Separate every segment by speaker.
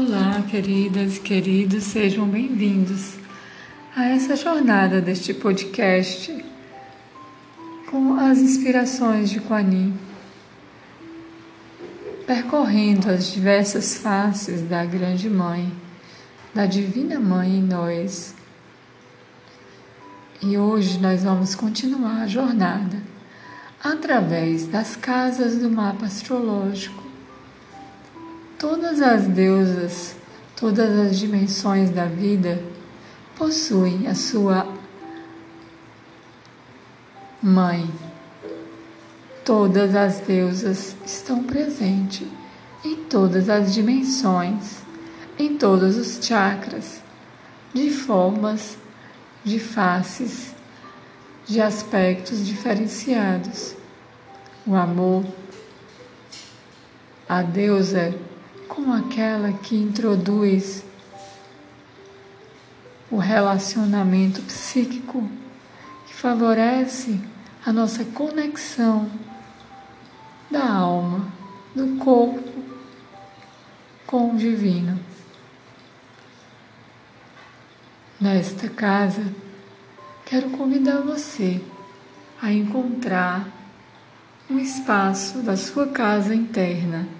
Speaker 1: Olá, queridas e queridos, sejam bem-vindos a essa jornada deste podcast com as inspirações de Kuan percorrendo as diversas faces da Grande Mãe, da Divina Mãe em nós. E hoje nós vamos continuar a jornada através das casas do mapa astrológico Todas as deusas, todas as dimensões da vida possuem a sua mãe. Todas as deusas estão presentes em todas as dimensões, em todos os chakras, de formas, de faces, de aspectos diferenciados. O amor, a deusa como aquela que introduz o relacionamento psíquico que favorece a nossa conexão da alma, do corpo com o divino. Nesta casa, quero convidar você a encontrar um espaço da sua casa interna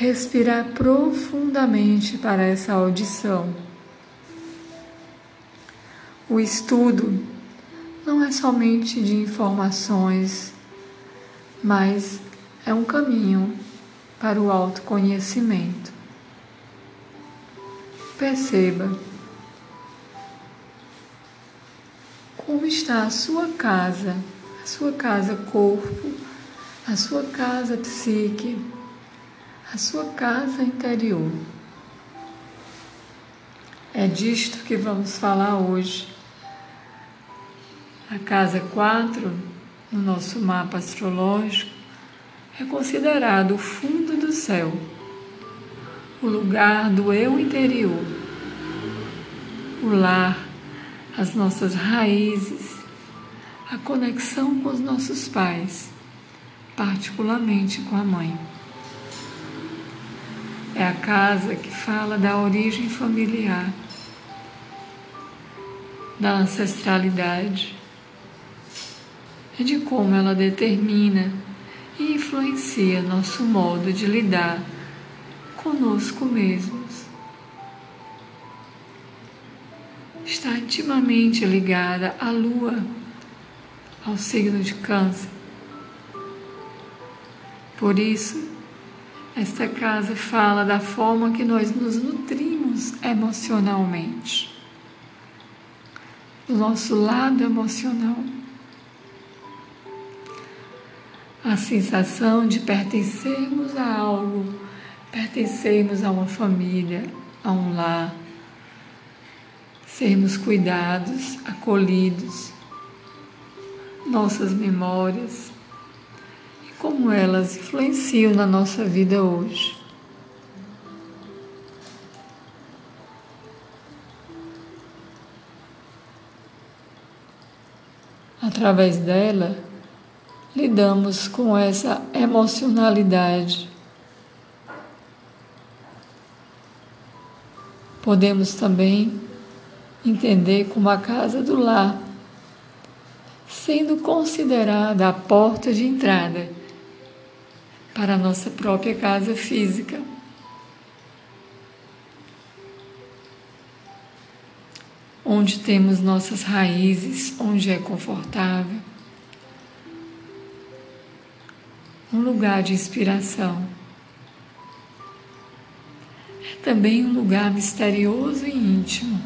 Speaker 1: respirar profundamente para essa audição. O estudo não é somente de informações, mas é um caminho para o autoconhecimento. Perceba como está a sua casa, a sua casa corpo, a sua casa psique a sua casa interior. É disto que vamos falar hoje. A casa 4, no nosso mapa astrológico, é considerado o fundo do céu, o lugar do eu interior, o lar, as nossas raízes, a conexão com os nossos pais, particularmente com a mãe. É a casa que fala da origem familiar, da ancestralidade, e de como ela determina e influencia nosso modo de lidar conosco mesmos. Está intimamente ligada à lua, ao signo de Câncer. Por isso, esta casa fala da forma que nós nos nutrimos emocionalmente, do nosso lado emocional. A sensação de pertencermos a algo, pertencermos a uma família, a um lar, sermos cuidados, acolhidos, nossas memórias, como elas influenciam na nossa vida hoje. Através dela, lidamos com essa emocionalidade. Podemos também entender como a casa do lar, sendo considerada a porta de entrada para a nossa própria casa física. Onde temos nossas raízes, onde é confortável. Um lugar de inspiração. É também um lugar misterioso e íntimo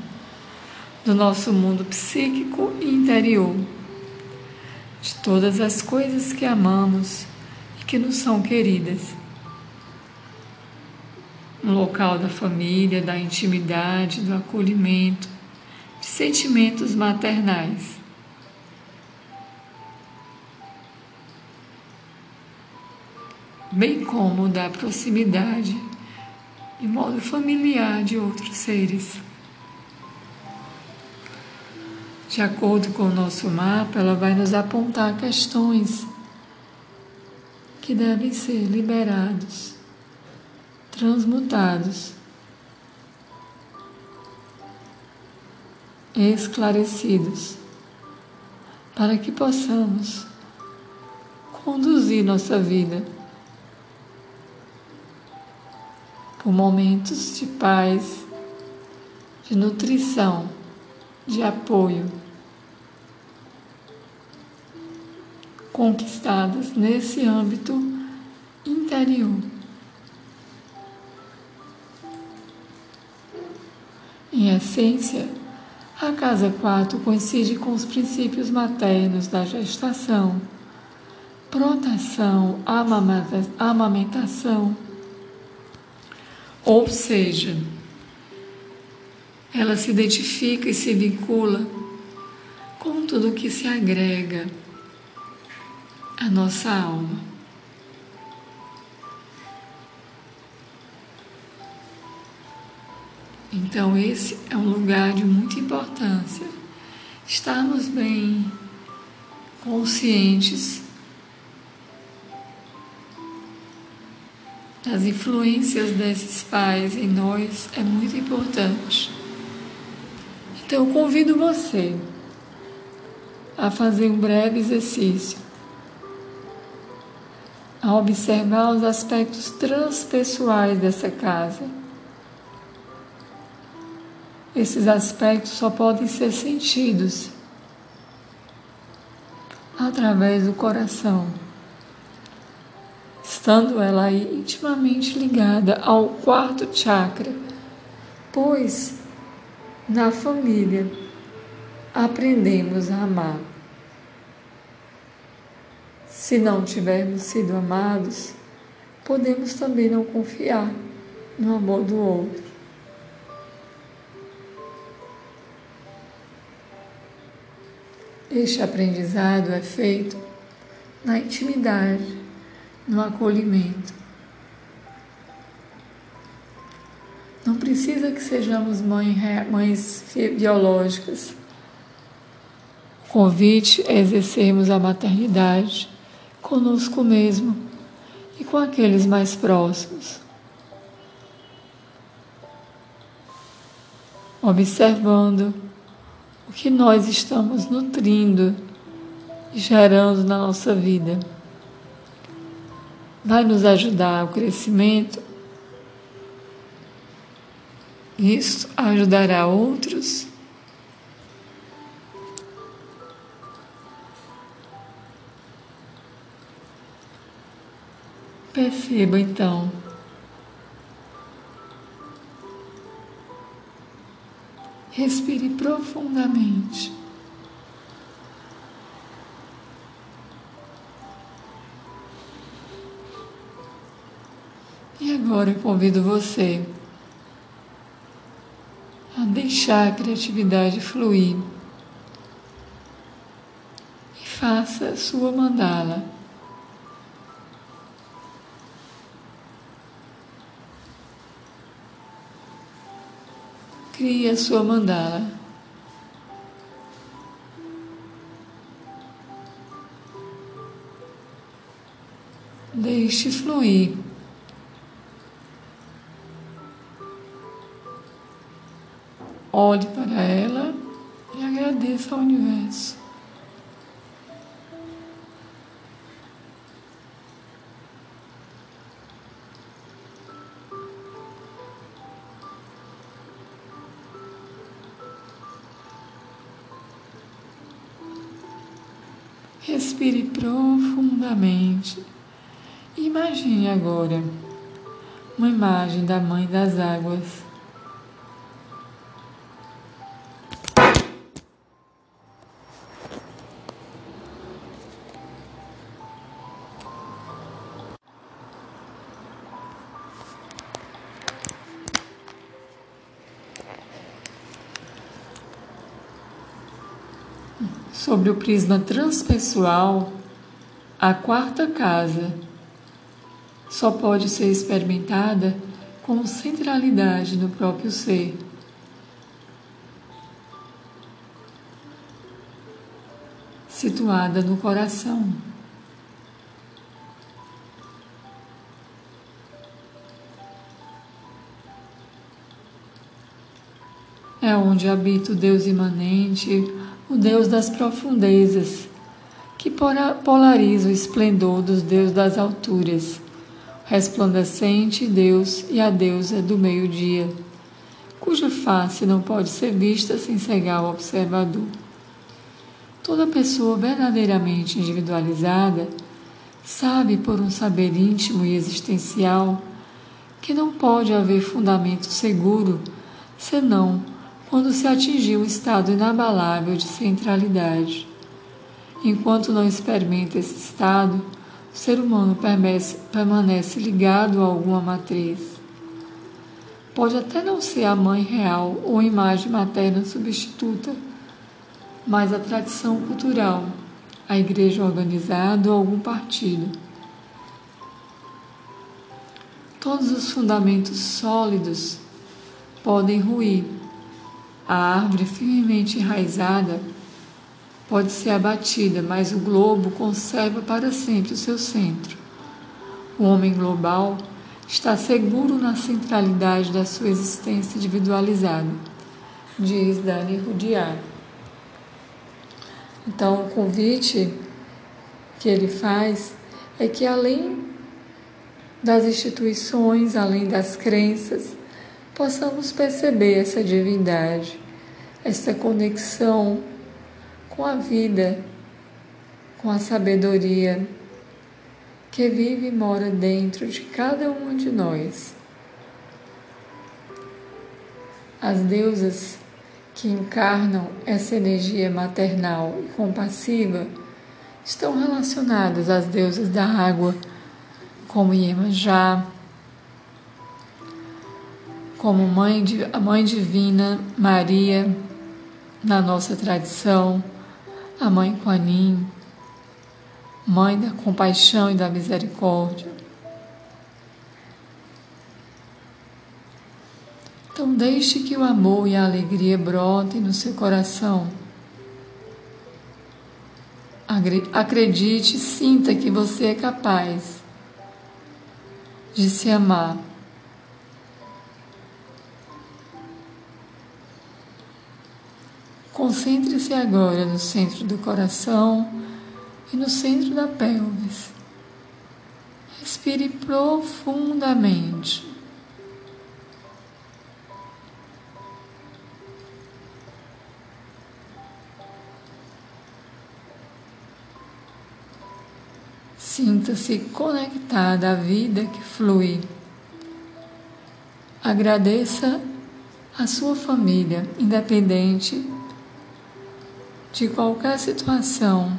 Speaker 1: do nosso mundo psíquico e interior, de todas as coisas que amamos que nos são queridas. Um local da família, da intimidade, do acolhimento, de sentimentos maternais. Bem como da proximidade de modo familiar de outros seres. De acordo com o nosso mapa, ela vai nos apontar questões que devem ser liberados transmutados, esclarecidos, para que possamos conduzir nossa vida por momentos de paz, de nutrição, de apoio, conquistadas nesse âmbito interior. Em essência, a casa 4 coincide com os princípios maternos da gestação, proteção, amamentação, ou seja, ela se identifica e se vincula com tudo que se agrega à nossa alma. Então, esse é um lugar de muita importância. Estarmos bem conscientes das influências desses pais em nós é muito importante. Então, eu convido você a fazer um breve exercício, a observar os aspectos transpessoais dessa casa. Esses aspectos só podem ser sentidos através do coração, estando ela intimamente ligada ao quarto chakra, pois na família, aprendemos a amar. Se não tivermos sido amados, podemos também não confiar no amor do outro. Este aprendizado é feito na intimidade, no acolhimento. Não precisa que sejamos mãe, mães biológicas. O convite é exercermos a maternidade conosco mesmo e com aqueles mais próximos. Observando o que nós estamos nutrindo e gerando na nossa vida. Vai nos ajudar ao crescimento isso ajudará outros? Perceba então. Respire profundamente. E agora eu convido você a deixar a criatividade fluir e faça a sua mandala. Crie a sua mandala. Deixe fluir. Olhe para ela e agradeça ao universo. Profundamente. Imagine agora uma imagem da Mãe das Águas Sobre o prisma transpessoal, a quarta casa só pode ser experimentada com centralidade no próprio ser. Situada no coração. É onde habita o Deus imanente, o Deus das profundezas que polariza o esplendor dos deuses das alturas, resplandecente Deus e a deusa do meio-dia, cuja face não pode ser vista sem cegar o observador. Toda pessoa verdadeiramente individualizada sabe por um saber íntimo e existencial que não pode haver fundamento seguro senão quando se atingiu um estado inabalável de centralidade. Enquanto não experimenta esse estado, o ser humano permanece, ligado a alguma matriz. Pode até não ser a mãe real ou imagem materna substituta, mas a tradição cultural, a igreja organizada ou algum partido. Todos os fundamentos sólidos podem ruir a árvore firmemente enraizada pode ser abatida, mas o globo conserva para sempre o seu centro. O homem global está seguro na centralidade da sua existência individualizada, diz Dani Rudiar. Então, o convite que ele faz é que, além das instituições, além das crenças, possamos perceber essa divindade, essa conexão com a vida, com a sabedoria que vive e mora dentro de cada um de nós. As deusas que encarnam essa energia maternal e compassiva estão relacionadas às deusas da água, como Iemanjá, como mãe, a Mãe Divina Maria, na nossa tradição, a Mãe Quanin, Mãe da compaixão e da misericórdia. Então, deixe que o amor e a alegria brotem no seu coração. Acredite, sinta que você é capaz de se amar Concentre-se agora no centro do coração e no centro da pelvis. Respire profundamente. Sinta-se conectada à vida que flui. Agradeça a sua família, independente de qualquer situação.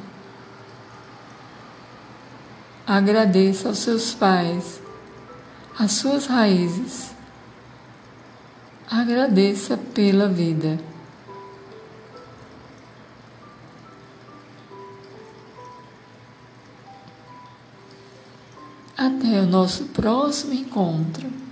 Speaker 1: Agradeça aos seus pais, às suas raízes. Agradeça pela vida. Até o nosso próximo encontro.